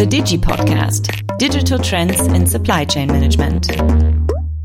The Digi Podcast Digital Trends in Supply Chain Management.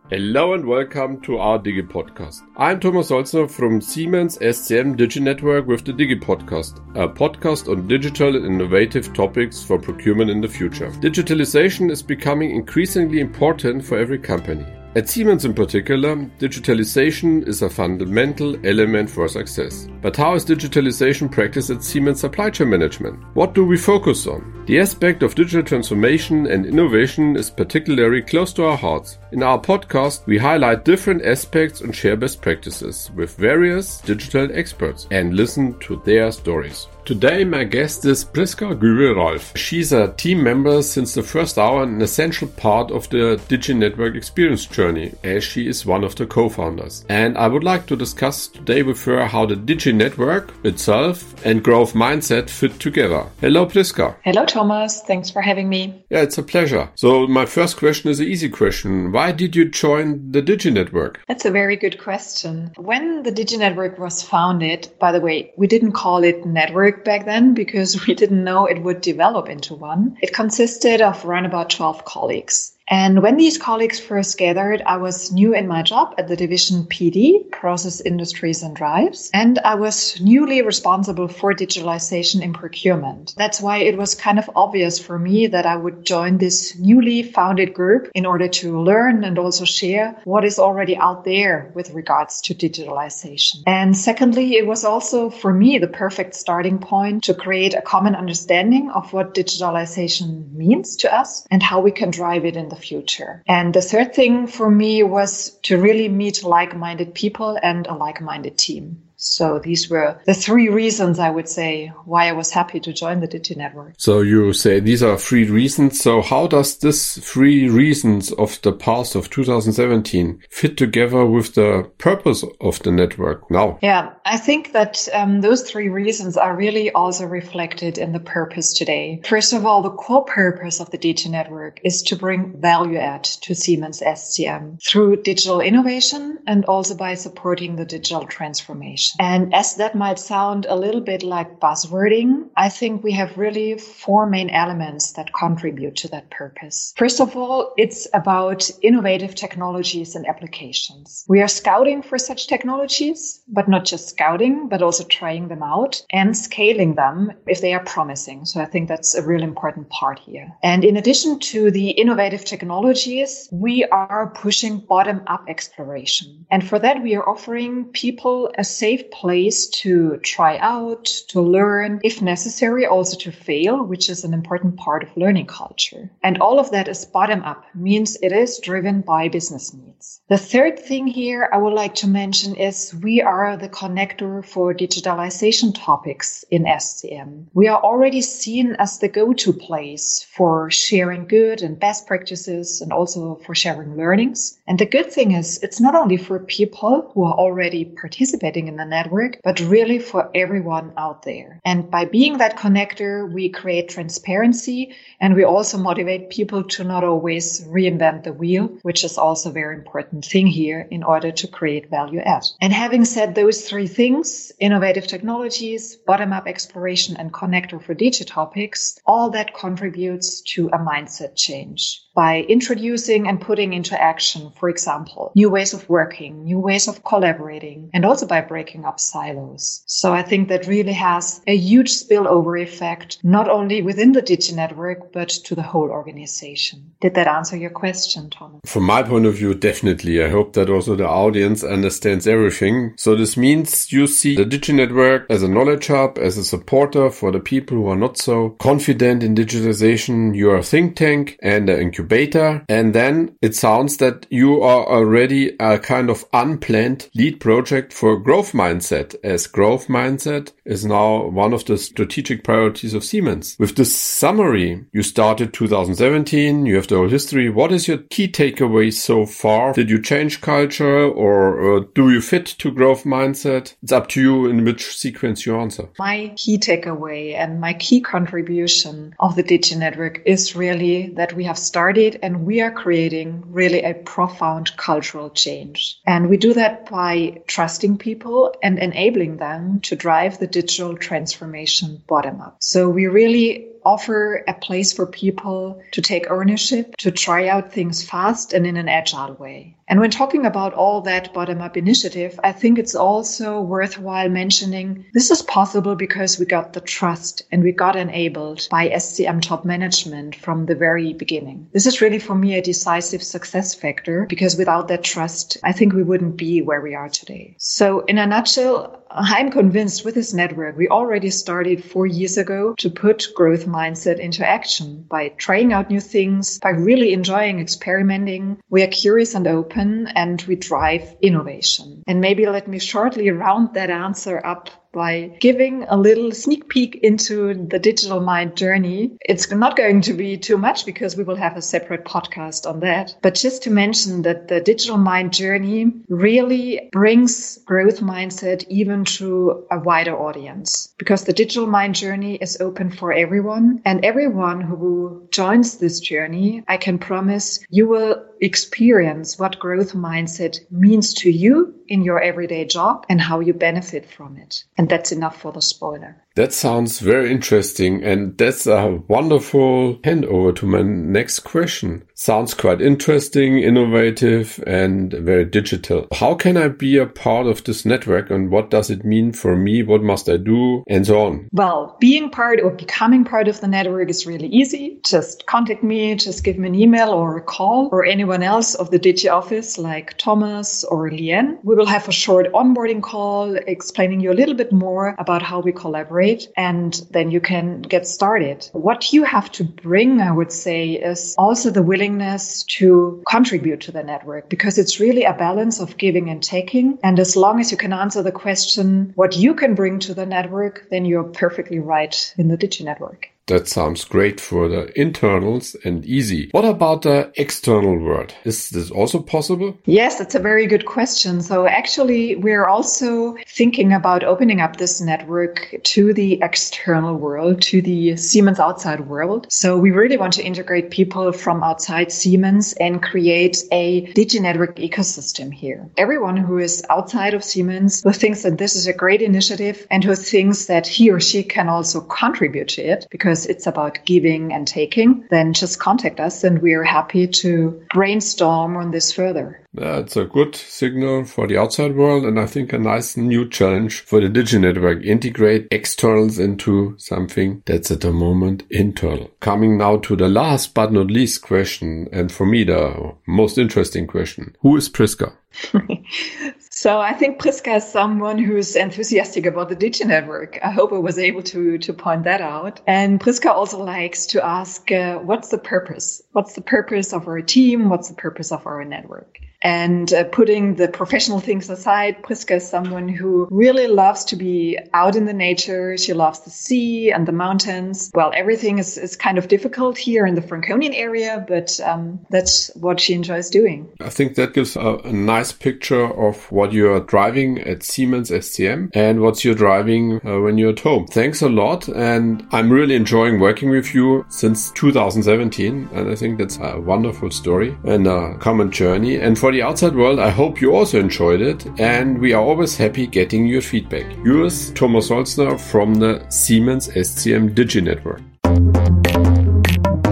Hello and welcome to our Digi Podcast. I'm Thomas Holzner from Siemens SCM Digi Network with the Digi Podcast, a podcast on digital and innovative topics for procurement in the future. Digitalization is becoming increasingly important for every company. At Siemens in particular, digitalization is a fundamental element for success. But how is digitalization practiced at Siemens Supply Chain Management? What do we focus on? The aspect of digital transformation and innovation is particularly close to our hearts. In our podcast, we highlight different aspects and share best practices with various digital experts and listen to their stories. Today, my guest is Priska Goebel-Ralph. She's a team member since the first hour and an essential part of the Digi Network experience journey, as she is one of the co-founders. And I would like to discuss today with her how the Digi Network itself and growth mindset fit together. Hello, Priska. Hello, Thomas. Thanks for having me. Yeah, it's a pleasure. So, my first question is an easy question. Why did you join the Digi Network? That's a very good question. When the Digi Network was founded, by the way, we didn't call it network back then because we didn't know it would develop into one. It consisted of around about 12 colleagues. And when these colleagues first gathered, I was new in my job at the division PD, Process Industries and Drives, and I was newly responsible for digitalization in procurement. That's why it was kind of obvious for me that I would join this newly founded group in order to learn and also share what is already out there with regards to digitalization. And secondly, it was also for me the perfect starting point to create a common understanding of what digitalization means to us and how we can drive it in the the future. And the third thing for me was to really meet like minded people and a like minded team. So these were the three reasons I would say why I was happy to join the Digi network. So you say these are three reasons. So how does this three reasons of the past of 2017 fit together with the purpose of the network now? Yeah, I think that um, those three reasons are really also reflected in the purpose today. First of all, the core purpose of the Digi network is to bring value add to Siemens SCM through digital innovation and also by supporting the digital transformation. And as that might sound a little bit like buzzwording, I think we have really four main elements that contribute to that purpose. First of all, it's about innovative technologies and applications. We are scouting for such technologies, but not just scouting, but also trying them out and scaling them if they are promising. So I think that's a really important part here. And in addition to the innovative technologies, we are pushing bottom up exploration. And for that, we are offering people a safe place to try out, to learn, if necessary, also to fail, which is an important part of learning culture. And all of that is bottom up, means it is driven by business needs. The third thing here I would like to mention is we are the connector for digitalization topics in SCM. We are already seen as the go-to place for sharing good and best practices and also for sharing learnings. And the good thing is it's not only for people who are already participating in the network, but really for everyone out there. And by being that connector, we create transparency and we also motivate people to not always reinvent the wheel, which is also a very important thing here in order to create value add. And having said those three things, innovative technologies, bottom up exploration and connector for digital topics, all that contributes to a mindset change by introducing and putting into action, for example, new ways of working, new ways of collaborating, and also by breaking up silos. So I think that really has a huge spillover effect, not only within the Digi network, but to the whole organization. Did that answer your question, Thomas? From my point of view, definitely. I hope that also the audience understands everything. So this means you see the Digi network as a knowledge hub, as a supporter for the people who are not so confident in digitalization. You're a think tank and an incubator. And then it sounds that you are already a kind of unplanned lead project for growth mindset as growth mindset is now one of the strategic priorities of Siemens. With this summary, you started 2017, you have the whole history. What is your key takeaway so far? Did you change culture or uh, do you fit to growth mindset? It's up to you in which sequence you answer. My key takeaway and my key contribution of the Digi network is really that we have started started and we are creating really a profound cultural change. And we do that by trusting people and enabling them to drive the digital transformation bottom up. So we really offer a place for people to take ownership, to try out things fast and in an agile way. And when talking about all that bottom up initiative, I think it's also worthwhile mentioning this is possible because we got the trust and we got enabled by SCM top management from the very beginning. This is really for me a decisive success factor because without that trust, I think we wouldn't be where we are today. So in a nutshell, I'm convinced with this network, we already started four years ago to put growth mindset into action by trying out new things, by really enjoying experimenting. We are curious and open and we drive innovation. And maybe let me shortly round that answer up by giving a little sneak peek into the digital mind journey. It's not going to be too much because we will have a separate podcast on that. But just to mention that the digital mind journey really brings growth mindset even to a wider audience because the digital mind journey is open for everyone and everyone who joins this journey, I can promise you will experience what growth mindset means to you in your everyday job and how you benefit from it. And that's enough for the spoiler. That sounds very interesting. And that's a wonderful handover to my next question. Sounds quite interesting, innovative, and very digital. How can I be a part of this network and what does it mean for me? What must I do? And so on. Well, being part or becoming part of the network is really easy. Just contact me, just give me an email or a call or anyone else of the Digi office like Thomas or Lien. We will have a short onboarding call explaining you a little bit more about how we collaborate and then you can get started. What you have to bring, I would say, is also the willingness to contribute to the network because it's really a balance of giving and taking. And as long as you can answer the question, what you can bring to the network, then you're perfectly right in the Digi network. That sounds great for the internals and easy. What about the external world? Is this also possible? Yes, that's a very good question. So actually, we're also thinking about opening up this network to the external world, to the Siemens outside world. So we really want to integrate people from outside Siemens and create a digi network ecosystem here. Everyone who is outside of Siemens who thinks that this is a great initiative and who thinks that he or she can also contribute to it because because it's about giving and taking, then just contact us and we are happy to brainstorm on this further. That's a good signal for the outside world and I think a nice new challenge for the Digi network. Integrate externals into something that's at the moment internal. Coming now to the last but not least question and for me the most interesting question. Who is Priska? So I think Priska is someone who's enthusiastic about the Digi network. I hope I was able to to point that out. And Priska also likes to ask, uh, what's the purpose? What's the purpose of our team? What's the purpose of our network? And uh, putting the professional things aside, Priska is someone who really loves to be out in the nature. She loves the sea and the mountains. Well, everything is, is kind of difficult here in the Franconian area, but um, that's what she enjoys doing. I think that gives a, a nice picture of what you are driving at Siemens SCM and what you're driving uh, when you're at home. Thanks a lot. And I'm really enjoying working with you since 2017. And I think that's a wonderful story and a common journey. And for the outside world, I hope you also enjoyed it, and we are always happy getting your feedback. Yours, Thomas Holzner from the Siemens SCM Digi Network.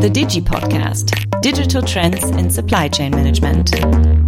The Digi Podcast Digital Trends in Supply Chain Management.